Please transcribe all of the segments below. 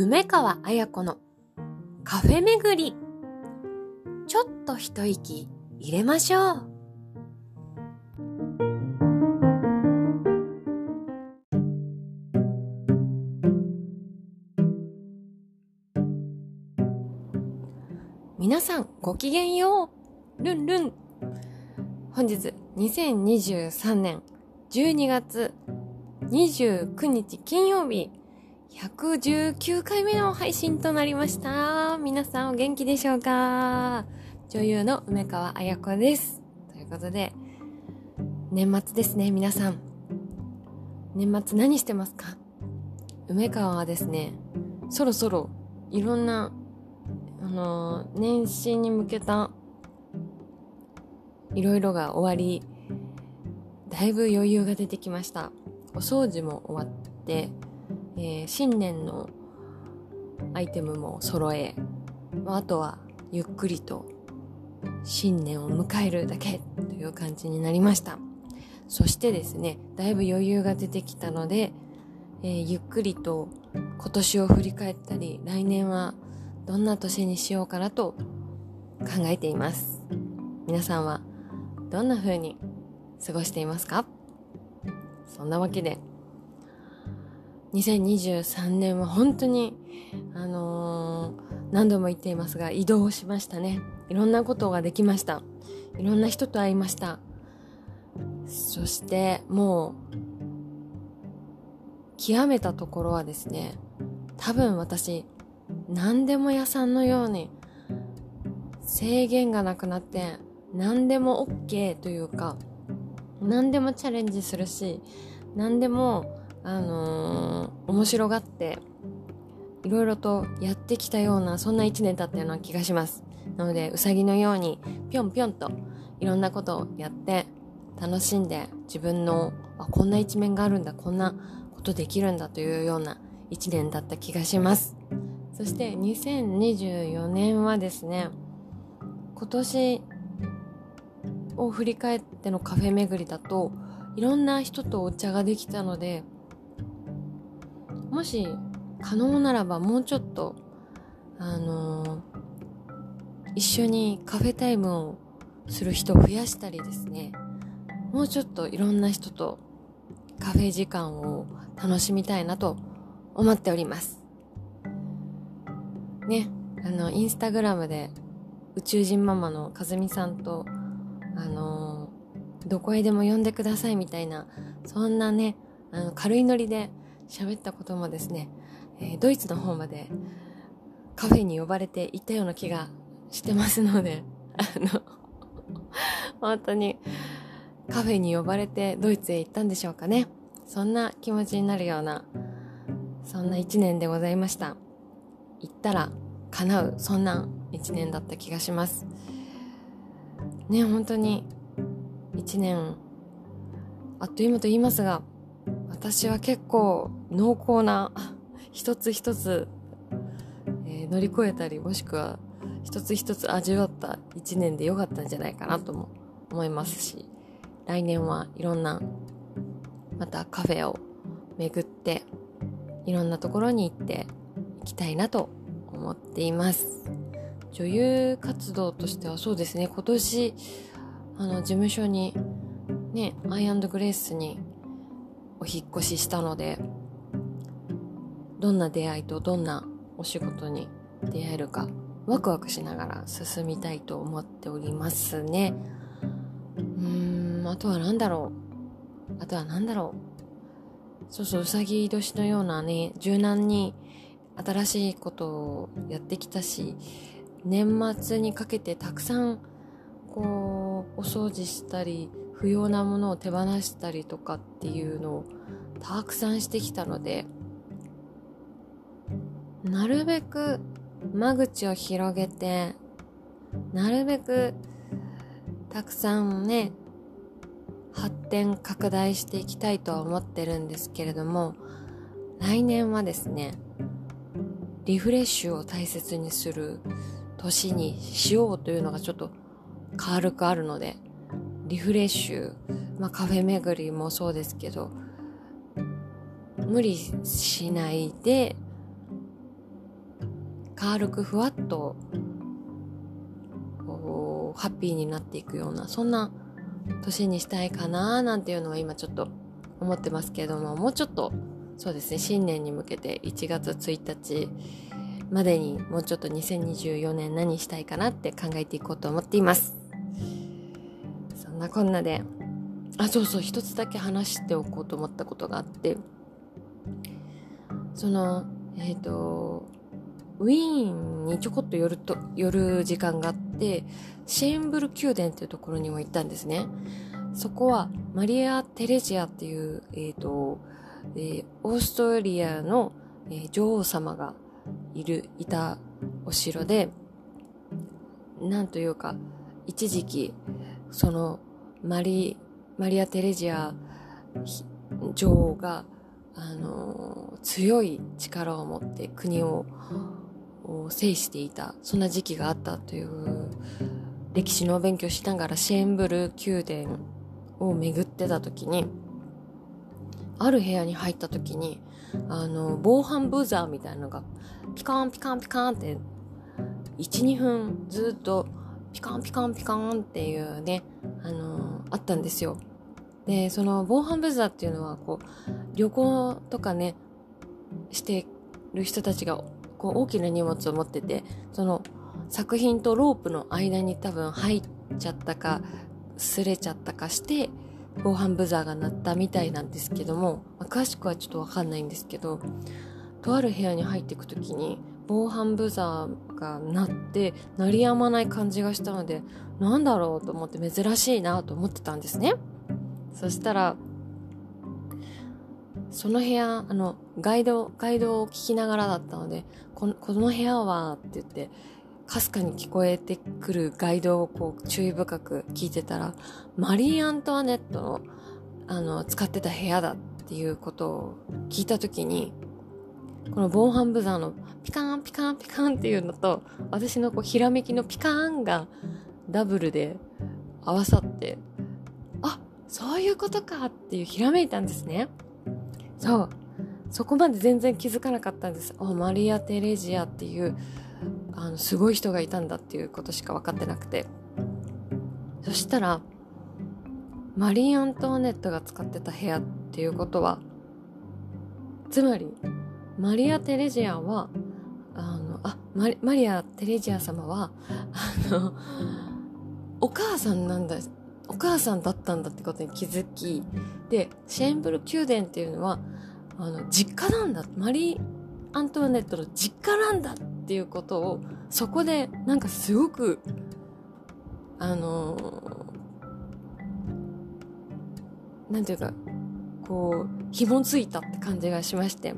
梅川彩子のカフェ巡り。ちょっと一息入れましょう。皆さんごきげんよう。ルンルン。本日2023年12月29日金曜日119回目の配信となりました。皆さんお元気でしょうか？女優の梅川彩子です。ということで、年末ですね、皆さん。年末何してますか？梅川はですね、そろそろいろんな、あのー、年始に向けたいろいろが終わり、だいぶ余裕が出てきました。お掃除も終わって、えー、新年のアイテムも揃え、まあ、あとはゆっくりと新年を迎えるだけという感じになりました。そしてですね、だいぶ余裕が出てきたので、えー、ゆっくりと今年を振り返ったり、来年はどんな年にしようかなと考えています。皆さんはどんな風に過ごしていますか？そんなわけで、2023年は本当に、あのー、何度も言っていますが、移動しましたね。いろんなことができました。いろんな人と会いました。そして、もう、極めたところはですね、多分私、何でも屋さんのように、制限がなくなって、何でも OK というか、何でもチャレンジするし、何でもあのー、面白がっていろいろとやってきたようなそんな一年だったような気がします。なのでうさぎのようにぴょんぴょんといろんなことをやって楽しんで自分のあこんな一面があるんだこんなことできるんだというような一年だった気がします。そして2024年はですね今年を振り返ってのカフェ巡りだといろんな人とお茶ができたのでもし可能ならばもうちょっとあのー、一緒にカフェタイムをする人を増やしたりですね。もうちょっといろんな人とカフェ時間を楽しみたいなと思っております。ねあのインスタグラムで宇宙人ママのかずみさんとあのー、どこへでも呼んでくださいみたいなそんなねあの軽いノリで喋ったこともですね、えー、ドイツの方までカフェに呼ばれて行ったような気がしてますので、あの、本当にカフェに呼ばれてドイツへ行ったんでしょうかね。そんな気持ちになるような、そんな一年でございました。行ったら叶う、そんな一年だった気がします。ね、本当に一年、あっという間と言いますが、私は結構濃厚な一つ一つ、えー、乗り越えたりもしくは一つ一つ味わった一年で良かったんじゃないかなとも思いますし来年はいろんなまたカフェを巡っていろんなところに行っていきたいなと思っています。女優活動としてはそうですね。今年あの事務所にねアイアンドグレースにお引越ししたのでどんな出会いとどんなお仕事に出会えるかワクワクしながら進みたいと思っておりますね。うーんあとは何だろう。あとは何だろう。そうそううさぎ年のようなね柔軟に新しいことをやってきたし年末にかけてたくさんこうお掃除したり不要なものを手放したりとかっていうのをたくさんしてきたのでなるべく間口を広げてなるべくたくさんね発展拡大していきたいとは思ってるんですけれども来年はですねリフレッシュを大切にする年にしようというのがちょっと軽くあるのでリフレッシュ、まあ、カフェ巡りもそうですけど無理しないで軽くふわっとハッピーになっていくようなそんな年にしたいかななんていうのは今ちょっと思ってますけれどももうちょっとそうですね新年に向けて1月1日までにもうちょっと2024年何したいかなって考えていこうと思っています。んなこんなで。あそうそう一つだけ話しておこうと思ったことがあって。そのえっ、ー、とウィーンにちょこっと寄ると寄る時間があってシェーンブル宮殿っていうところにも行ったんですね。そこはマリア・テレジアっていう、えーとえー、オーストリアの、えー、女王様がいるいたお城でなんというか一時期そのマリマリア・テレジア女王が、あの強い力を持って国を制していたそんな時期があったという歴史のお勉強しながらシェーンブル宮殿を巡ってた時にある部屋に入った時にあの防犯ブザーみたいなのがピカンピカンピカンって12分ずっとピカンピカンピカンっていうねあのあったんですよ。でその防犯ブザーっていうのはこう旅行とかねしてる人たちがこう大きな荷物を持っててその作品とロープの間に多分入っちゃったか擦れちゃったかして防犯ブザーが鳴ったみたいなんですけども、ま、詳しくはちょっとわかんないんですけどとある部屋に入っていく時に防犯ブザーが鳴って鳴りやまない感じがしたのでなんだろうと思って珍しいなと思ってたんですね。そしたら、その部屋、あの、ガイド、ガイドを聞きながらだったので、このこの部屋は、って言って、かすかに聞こえてくるガイドをこう注意深く聞いてたら、マリー・アントワネットの、あの、使ってた部屋だっていうことを聞いたときに、この防犯ブザーのピカーンピカーンピカーンっていうのと、私のこうひらめきのピカーンがダブルで合わさって、あそういうことかっていうひらめいたんですね。そう。そこまで全然気づかなかったんです。あ、マリア・テレジアっていう、あの、すごい人がいたんだっていうことしか分かってなくて。そしたら、マリー・アントワネットが使ってた部屋っていうことは、つまり、マリア・テレジアは、あの、あ、マリマリア・テレジア様は、あの、お母さんなんだお母さんだったんだってことに気づきでシェーンブル宮殿っていうのはあの実家なんだマリー・アントワネットの実家なんだっていうことをそこでなんかすごくあのー、なんていうかこう紐ついたって感じがしまして。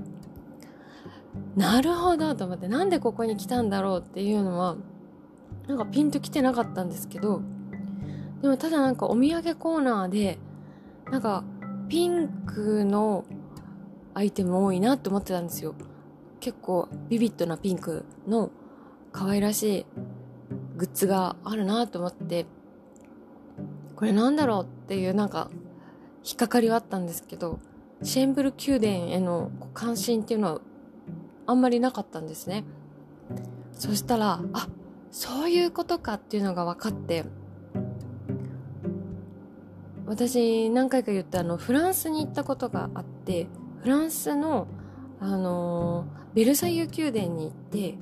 なるほどと思ってなんでここに来たんだろうっていうのはなんかピンときてなかったんですけどでもただなんかお土産コーナーで、なんかピンクのアイテム多いなって思ってたんですよ。結構ビビッドなピンクの可愛らしいグッズがあるなと思って、これなんだろうっていうなんか引っかかりはあったんですけど、シェンブル宮殿への関心っていうのはあんまりなかったんですね。そしたら、あ、そういうことかっていうのが分かって、私何回か言ったあのフランスに行ったことがあってフランスのあのー、ベルサイユ宮殿に行って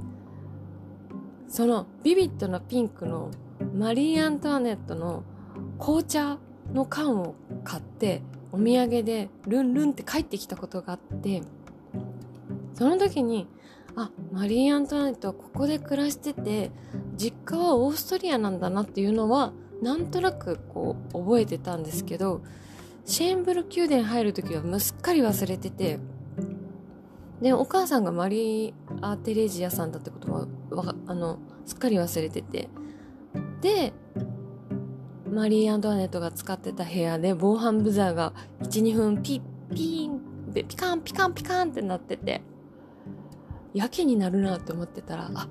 そのビビッドなピンクのマリー・アントワネットの紅茶の缶を買ってお土産でルンルンって帰ってきたことがあってその時にあマリー・アントワネットはここで暮らしてて実家はオーストリアなんだなっていうのはなんとなくこう覚えてたんですけどシェーンブル宮殿入る時はもうすっかり忘れててでお母さんがマリー・アー・テレジアさんだってこともあのすっかり忘れててでマリー・アントワネットが使ってた部屋で防犯ブザーが12分ピッピーンピカンピカンピカンってなっててやけになるなって思ってたらあ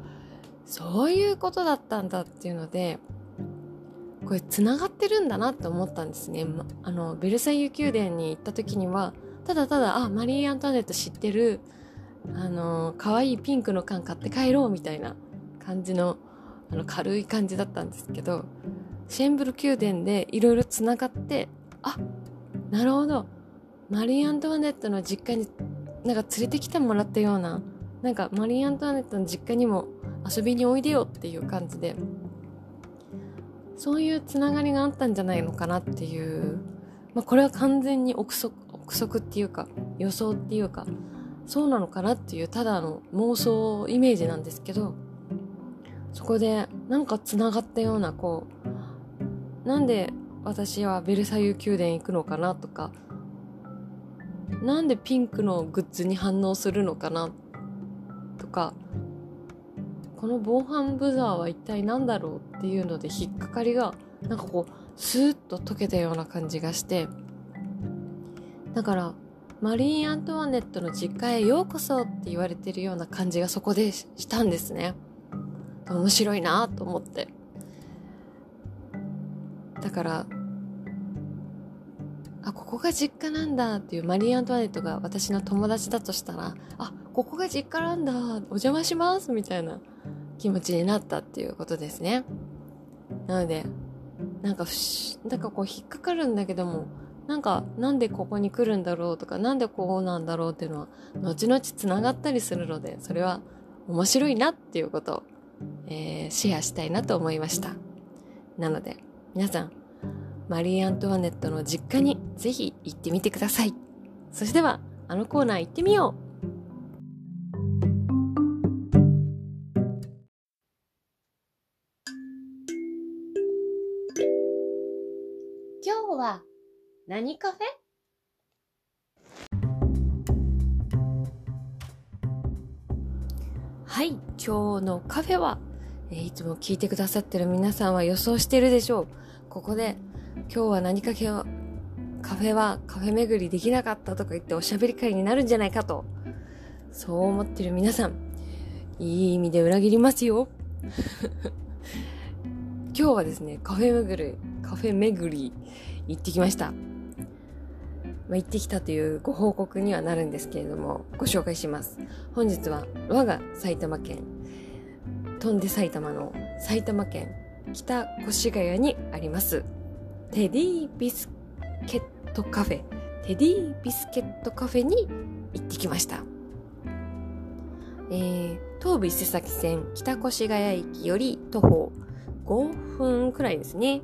そういうことだったんだっていうのでこれ繋がってるんだなって思ったんですね。あの、ベルサイユ宮殿に行った時には、ただただ、あ、マリー・アントワネット知ってる、あの可愛いピンクの缶買って帰ろうみたいな感じのあの軽い感じだったんですけどシェンブル宮殿でいろいろつながってあなるほどマリー・アントワネットの実家になんか連れてきてもらったようななんかマリー・アントワネットの実家にも遊びにおいでよっていう感じでそういうつながりがあったんじゃないのかなっていう、まあ、これは完全に憶測憶測っていうか予想っていうかそうなのかなっていうただの妄想イメージなんですけどそこでなんかつながったようなこうなんで私はベルサイユ宮殿行くのかなとかなんでピンクのグッズに反応するのかなってとかこの防犯ブザーは一体何だろうっていうので引っかかりがなんかこうスーッと解けたような感じがしてだからマリー・アントワネットの実家へようこそって言われてるような感じがそこでしたんですね。面白いなと思って。だからあここが実家なんだっていうマリー・アントワネットが私の友達だとしたらあここが実家なんだお邪魔しますみたいな気持ちになったっていうことですね。なのでなんかなんかこう引っかかるんだけどもなんかなんでここに来るんだろうとかなんでこうなんだろうっていうのは後々つながったりするのでそれは面白いなっていうことを、えー、シェアしたいなと思いました。なので皆さんマリー・アントワネットの実家にぜひ行ってみてください。それではあのコーナー行ってみよう。は何カフェ？はい今日のカフェは、えー、いつも聞いてくださってる皆さんは予想してるでしょう。ここで今日は何カフェをカフェはカフェ巡りできなかったとか言っておしゃべり会になるんじゃないかとそう思ってる皆さんいい意味で裏切りますよ 今日はですねカフェ巡りカフェ巡り行ってきました。まあ、行ってきたというご報告にはなるんですけれども、ご紹介します。本日は我が埼玉県、飛んで埼玉の埼玉県北越谷にあります、テディビスケットカフェ、テディビスケットカフェに行ってきました。えー、東武伊勢崎線北越谷駅より徒歩5分くらいですね。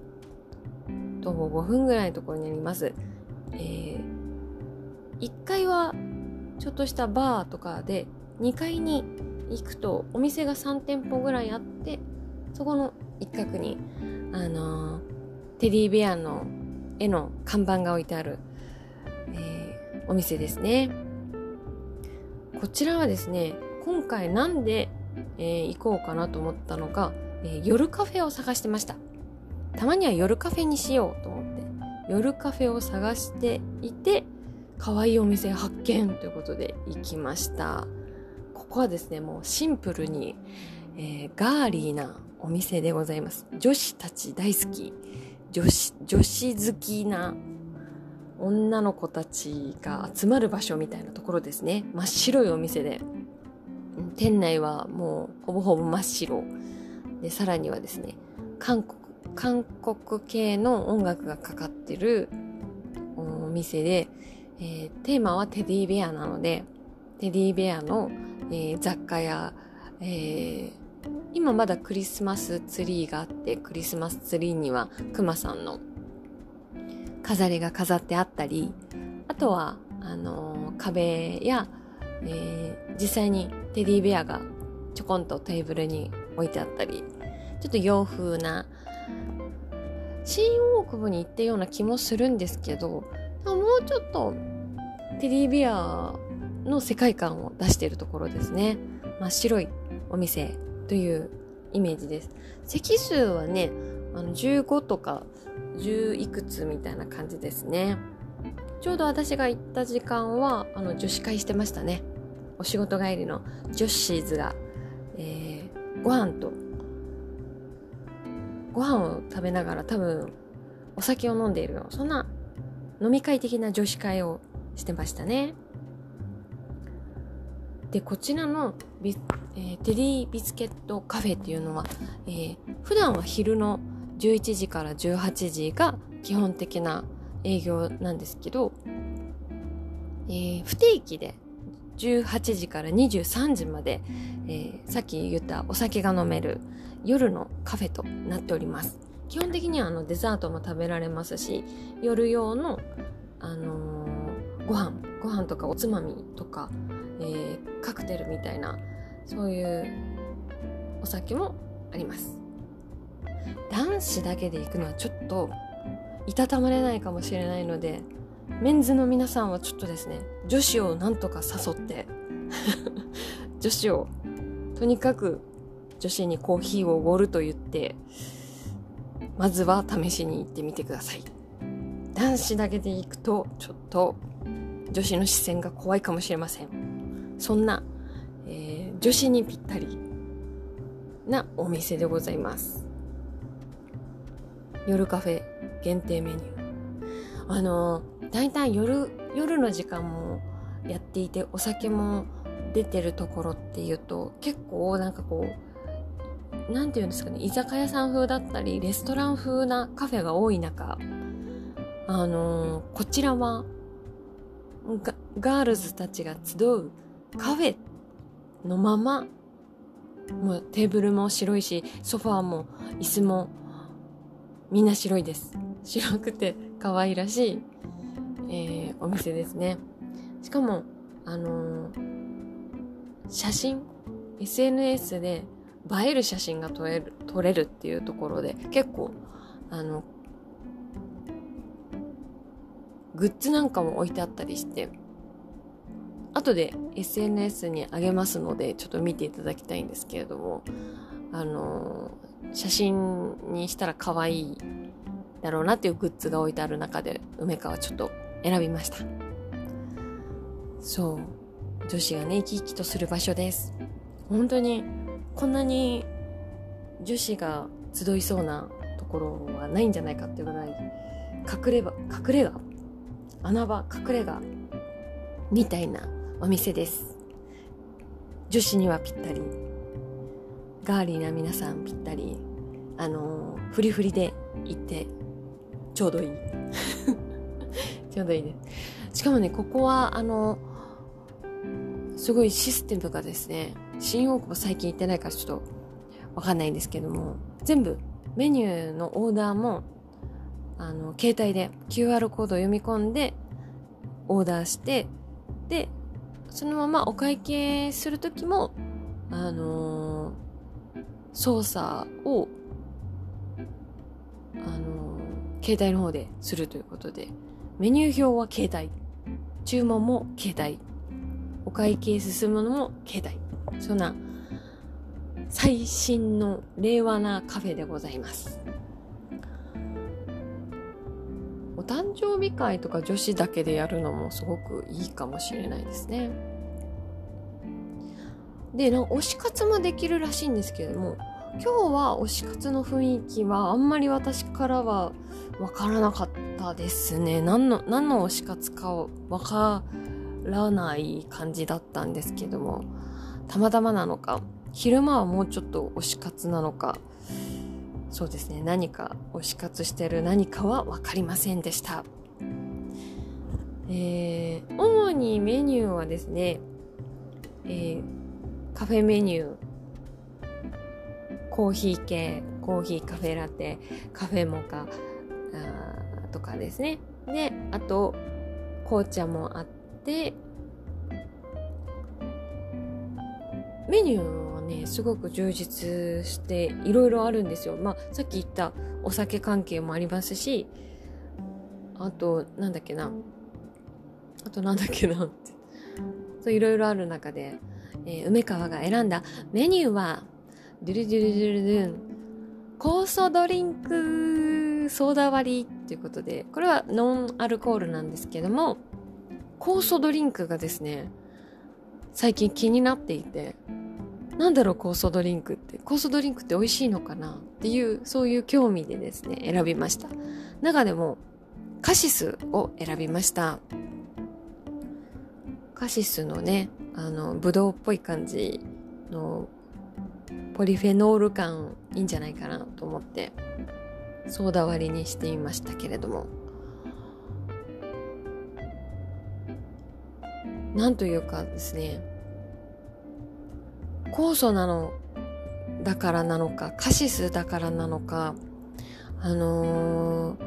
徒歩5分ぐらいのところにあります。えー、1階はちょっとしたバーとかで、2階に行くとお店が3店舗ぐらいあって、そこの一角に、あのー、テディベアの絵の看板が置いてある、えー、お店ですね。こちらはですね、今回なんで、えー、行こうかなと思ったのか、えー、夜カフェを探してました。たまには夜カフェにしようと思って夜カフェを探していて可愛いお店発見ということで行きましたここはですねもうシンプルに、えー、ガーリーなお店でございます女子たち大好き女子女子好きな女の子たちが集まる場所みたいなところですね。真っ白いお店で。店内はもうほぼほぼ真っ白。でさらにはですね韓国韓国系の音楽がかかってるお店で、えー、テーマはテディベアなので、テディベアの、えー、雑貨や、えー、今まだクリスマスツリーがあって、クリスマスツリーにはクマさんの飾りが飾ってあったり、あとは、あの、壁や、えー、実際にテディベアがちょこんとテーブルに置いてあったり、ちょっと洋風な、新大久保に行ったような気もするんですけどもうちょっとテディベアの世界観を出しているところですね。真っ白いお店というイメージです。席数はねあの15とか10いくつみたいな感じですね。ちょうど私が行った時間はあの女子会してましたね。お仕事帰りの女子シーズが、えー、ご飯とご飯を食べながら多分お酒を飲んでいるよそんな飲み会的な女子会をしてましたね。でこちらのビ、えー、テリービスケットカフェっていうのは、えー、普段は昼の11時から18時が基本的な営業なんですけど、えー、不定期で18時から23時まで、えー、さっき言ったお酒が飲める夜のカフェとなっております。基本的にはあのデザートも食べられますし夜用の、あのー、ご飯ご飯とかおつまみとか、えー、カクテルみたいなそういうお酒もあります。男子だけで行くのはちょっといたたまれないかもしれないのでメンズの皆さんはちょっとですね女子をなんとか誘って 女子をとにかく女子にコーヒーをおごると言ってまずは試しに行ってみてください。男子だけで行くとちょっと女子の視線が怖いかもしれません。そんな、えー、女子にぴったりなお店でございます。夜カフェ限定メニュー。あの大体夜夜の時間もやっていてお酒も出てるところっていうと結構なんかこうなんていうんですかね居酒屋さん風だったりレストラン風なカフェが多い中あのー、こちらはガールズたちが集うカフェのままもうテーブルも白いしソファーも椅子もみんな白いです。白くて可愛らしい、えー、お店ですね。しかもあのー、写真 SNS で映える写真が撮れる撮れるっていうところで結構あのグッズなんかも置いてあったりして後で SNS にあげますのでちょっと見ていただきたいんですけれどもあの写真にしたら可愛いだろうなっていうグッズが置いてある中で梅川ちょっと選びました。そう。女子がね生き生きとする場所です。本当にこんなに女子が集いそうなところはないんじゃないかっていうぐらい隠れ場隠れ家？穴場隠れ家みたいなお店です。女子にはぴったり。ガーリーな皆さんぴったり。あのフリフリで行ってちょうどいい。ちょうどいいですしかもねここはあのすごいシステムがですね。新大久保最近行ってないからちょっとわかんないんですけども全部メニューのオーダーもあの携帯で QR コードを読み込んでオーダーしてでそのままお会計する時もあのー、操作をあのー、携帯の方でするということでメニュー表は携帯。注文も携帯。お会計進むのも携帯。そんな最新の令和なカフェでございます。お誕生日会とか女子だけでやるのもすごくいいかもしれないですね。で、なんか推し活もできるらしいんですけれども、今日は推し活の雰囲気はあんまり私からはわからなかったですね。何の、何の推し活かわからない感じだったんですけども、たまたまなのか、昼間はもうちょっと推し活なのか、そうですね。何か推し活してる何かは分かりませんでした。えー、主にメニューはですね、えー、カフェメニューコーヒー系コーヒーカフェラテカフェモカあとかですね。であと紅茶もあってメニューねすごく充実していろいろあるんですよ。まあさっき言ったお酒関係もありますしあとなんだっけなあとなんだっけなって そういろいろある中で、えー、梅川が選んだメニューはドゥルドゥルドゥルドゥン酵素ドリンクソーダ割りということでこれはノンアルコールなんですけども酵素ドリンクがですね最近気になっていてなんだろう酵素ドリンクって。酵素ドリンクって美味しいのかなっていうそういう興味でですね選びました。中でもカシスを選びました。カシスのねあのブドウっぽい感じのポリフェノール感いいんじゃないかなと思ってソーダ割りにしてみましたけれども。なんというかですね酵素なのだからなのかカシスだからなのかあのー、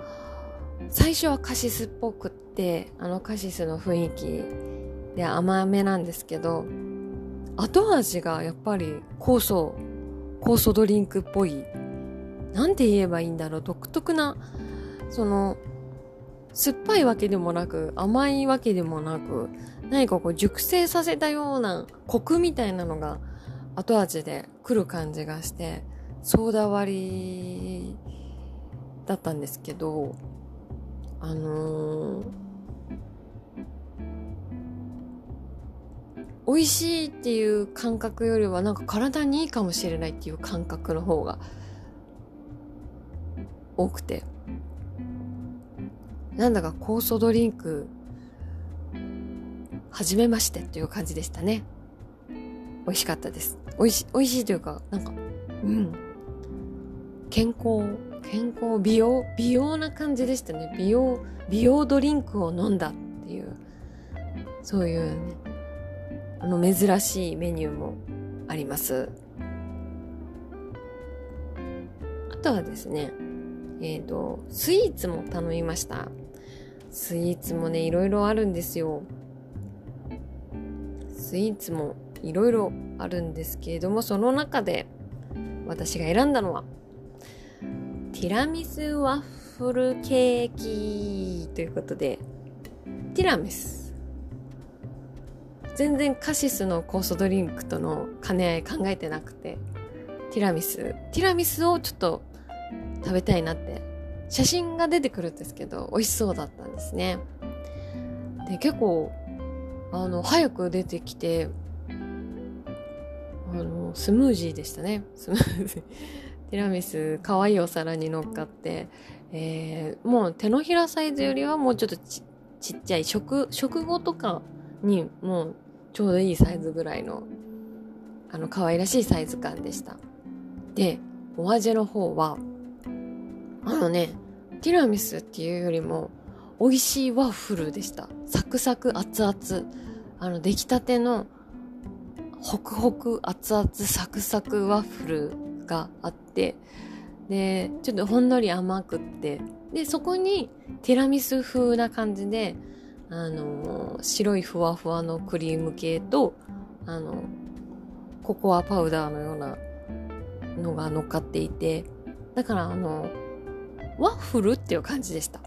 最初はカシスっぽくってあのカシスの雰囲気で甘めなんですけど後味がやっぱり酵素酵素ドリンクっぽいなんて言えばいいんだろう独特なその酸っぱいわけでもなく甘いわけでもなく何かこう熟成させたようなコクみたいなのが後味で来る感じがしてソーダ割りだったんですけどあのー、美味しいっていう感覚よりはなんか体にいいかもしれないっていう感覚の方が多くて。なんだか酵素ドリンク初めましてっていう感じでしたね。美味しかったです。美味し美味しいというかなんかうん。健康健康美容美容な感じでしたね。美容美容ドリンクを飲んだっていうそういうねあの珍しいメニューもあります。あとはですねえっ、ー、とスイーツも頼みました。スイーツもねいろいろあるんですよ。スイーツもいろいろあるんですけれどもその中で私が選んだのはティラミスワッフルケーキということで、ティラミス。全然カシスの酵素ドリンクとの兼ね合い考えてなくて、ティラミス。ティラミスをちょっと食べたいなって、写真が出てくるんですけど、美味しそうだったんですね。で、結構、あの、早く出てきて、あの、スムージーでしたね。スムージー。ティラミス可愛いお皿に乗っかって、えー、もう手のひらサイズよりはもうちょっとちっちゃい食食後とかにもうちょうどいいサイズぐらいのあの可愛らしいサイズ感でしたでお味の方はあのねティラミスっていうよりも美味しいワッフルでしたサクサク熱々あの出来たてのホクホク熱々サクサクワッフルがあってでちょっとほんのり甘くってでそこにティラミス風な感じであの白いふわふわのクリーム系とあのココアパウダーのようなのが乗っかっていてだからあのワッフルっていう感じでした。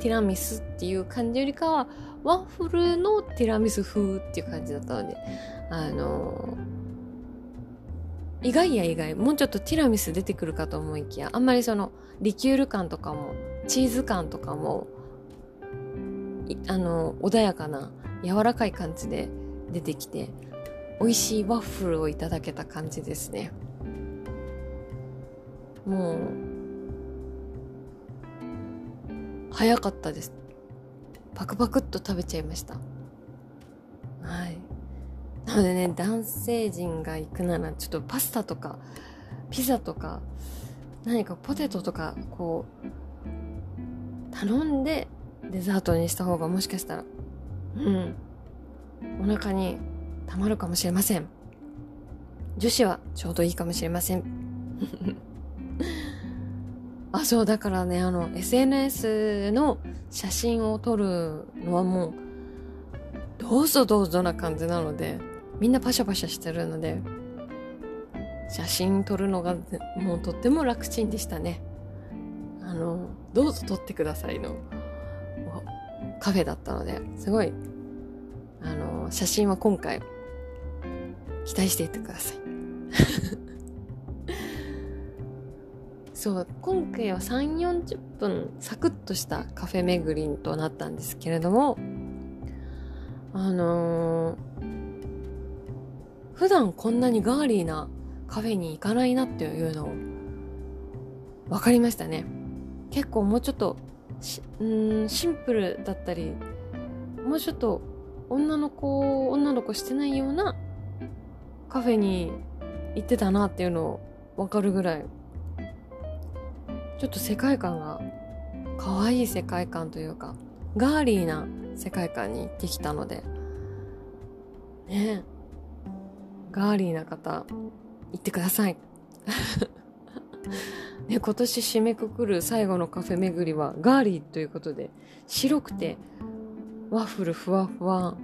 ティラミスっていう感じよりかはワッフルのティラミス風っていう感じだったのであの意外や意外。もうちょっとティラミス出てくるかと思いきやあんまりそのリキュール感とかもチーズ感とかもあの穏やかな柔らかい感じで出てきて美味しいワッフルをいただけた感じですね。もう早かったです。パクパクっと食べちゃいましたはいなのでね、男性陣が行くなら、ちょっとパスタとか、ピザとか、何かポテトとか、こう、頼んでデザートにした方がもしかしたら、うん、お腹にたまるかもしれません。女子はちょうどいいかもしれません。そう、だからね、あの、SNS の写真を撮るのはもう、どうぞどうぞな感じなので、みんなパシャパシャしてるので写真撮るのがもうとっても楽ちんでしたね。あのどうぞ撮ってくださいのカフェだったのですごいあの写真は今回期待していてください。そう今回は3 4 0分サクッとしたカフェ巡りとなったんですけれどもあのー普段こんなにガーリーなカフェに行かないなっていうのを分かりましたね。結構もうちょっとうんシンプルだったりもうちょっと女の子女の子してないようなカフェに行ってたなっていうのを分かるぐらいちょっと世界観が可愛い世界観というかガーリーな世界観に行ってきたので。ね。ガーリーな方行ってください。ね、今年締めくくる最後のカフェ巡りはガーリーということで白くてワッフルふわふわ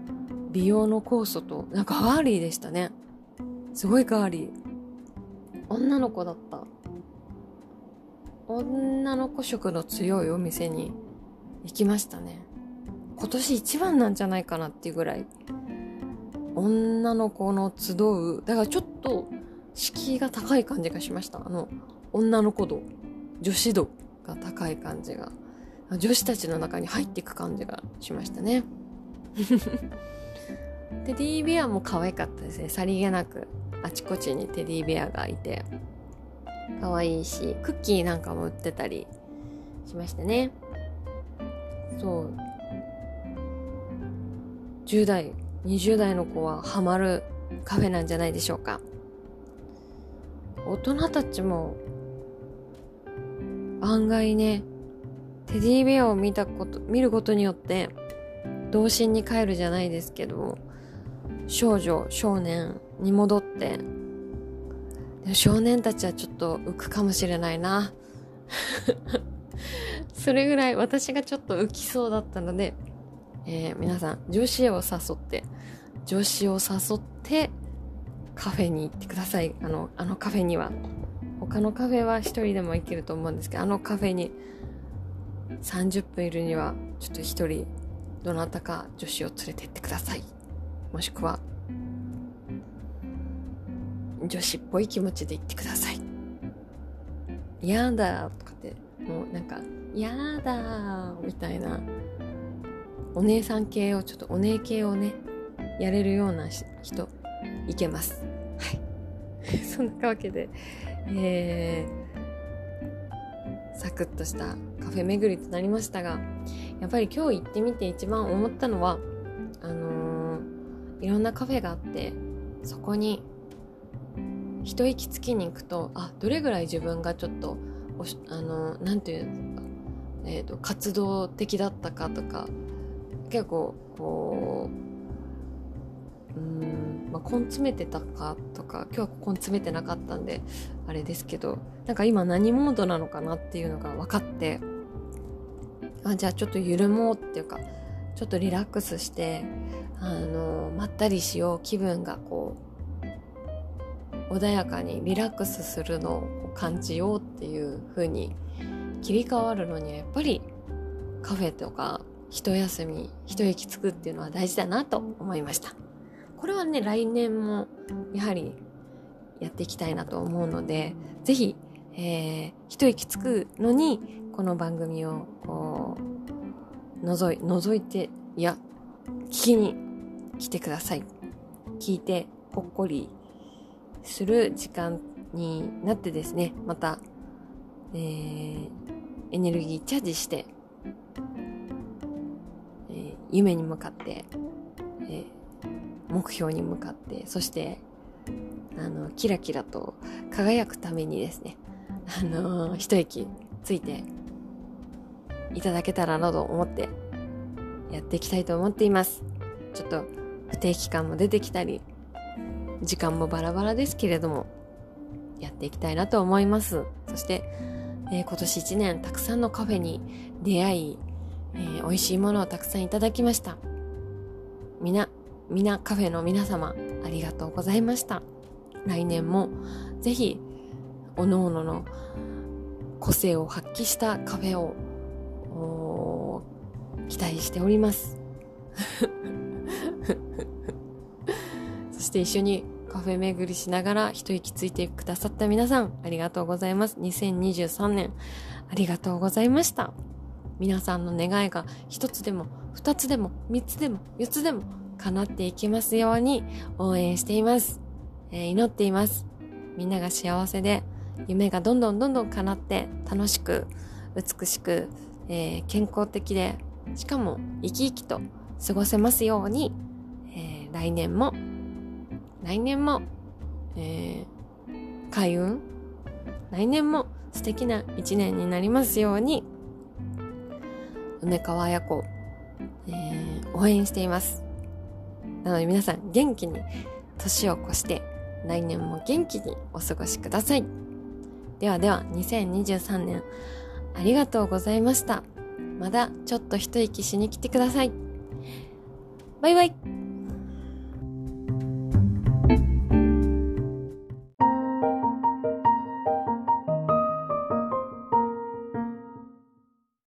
美容の酵素となんかガーリーでしたね。すごいガーリー。女の子だった。女の子色の強いお店に行きましたね。今年一番なんじゃないかなっていうぐらい。女の子の集うだからちょっと敷居が高い感じがしました。あの女の子度女子度が高い感じが。女子たちの中に入っていく感じがしましたね。テディーベアも可愛かったですね。さりげなくあちこちにテディベアがいて。可愛いしクッキーなんかも売ってたりしましたね。そう。10代20代の子はハマるカフェなんじゃないでしょうか。大人たちも案外ねテディベアを見たこと見ることによって童心に帰るじゃないですけど少女少年に戻って少年たちはちょっと浮くかもしれないな。それぐらい私がちょっと浮きそうだったので、えー、皆さん女子を誘って女子を誘ってカフェに行ってください。あのあのカフェには。他のカフェは一人でも行けると思うんですけどあのカフェに30分いるにはちょっと一人どなたか女子を連れてってください。もしくは女子っぽい気持ちで言ってください。やだとかってもうなんかやだみたいなお姉さん系をちょっとお姉系をねやれるような人いけます。はい。そんなわけでえー、サクッとしたカフェ巡りとなりましたがやっぱり今日行ってみて一番思ったのはあのー、いろんなカフェがあってそこに一息つきに行くとあどれぐらい自分がちょっとあのなんていうんですか、えーと、活動的だったかとか結構こううんまあ根詰めてたかとか今日は根詰めてなかったんであれですけどなんか今何モードなのかなっていうのが分かってあじゃあちょっと緩もうっていうかちょっとリラックスしてあのまったりしよう気分がこう穏やかにリラックスするのを感じようっていう風に切り替わるのにはやっぱりカフェとか一休み一息つくっていうのは大事だなと思いました。これはね来年もやはりやっていきたいなと思うのでぜひ、えー、一息つくのにこの番組をこう覗い覗いていや聞きに来てください。聞いてほっこりする時間になってですね、また、えー、エネルギーチャージして、えー、夢に向かって、えー、目標に向かって、そして、あの、キラキラと輝くためにですね、あのー、一息ついていただけたらなと思ってやっていきたいと思っています。ちょっと不定期感も出てきたり、時間もバラバラですけれども、やっていきたいなと思います。そして、えー、今年1年たくさんのカフェに出会い、えー、美味しいものをたくさんいただきました。みな、みなカフェの皆様、ありがとうございました。来年もぜひ、おのおのの個性を発揮したカフェを期待しております。して一緒にカフェ巡りしながら一息ついてくださった皆さん、ありがとうございます。2023年、ありがとうございました。皆さんの願いが一つでも、二つでも、三つでも、四つでも叶っていきますように応援しています。えー、祈っています。みんなが幸せで、夢がどんどんどんどん叶って楽しく、美しく、えー、健康的で、しかも生き生きと過ごせますようにー来年も、来年も、えー、開運？来年も素敵な一年になりますように、梅川綾子、えー、応援しています。なので皆さん元気に年を越して来年も元気にお過ごしください。ではでは2023年ありがとうございました。まだちょっと一息しに来てください。バイバイ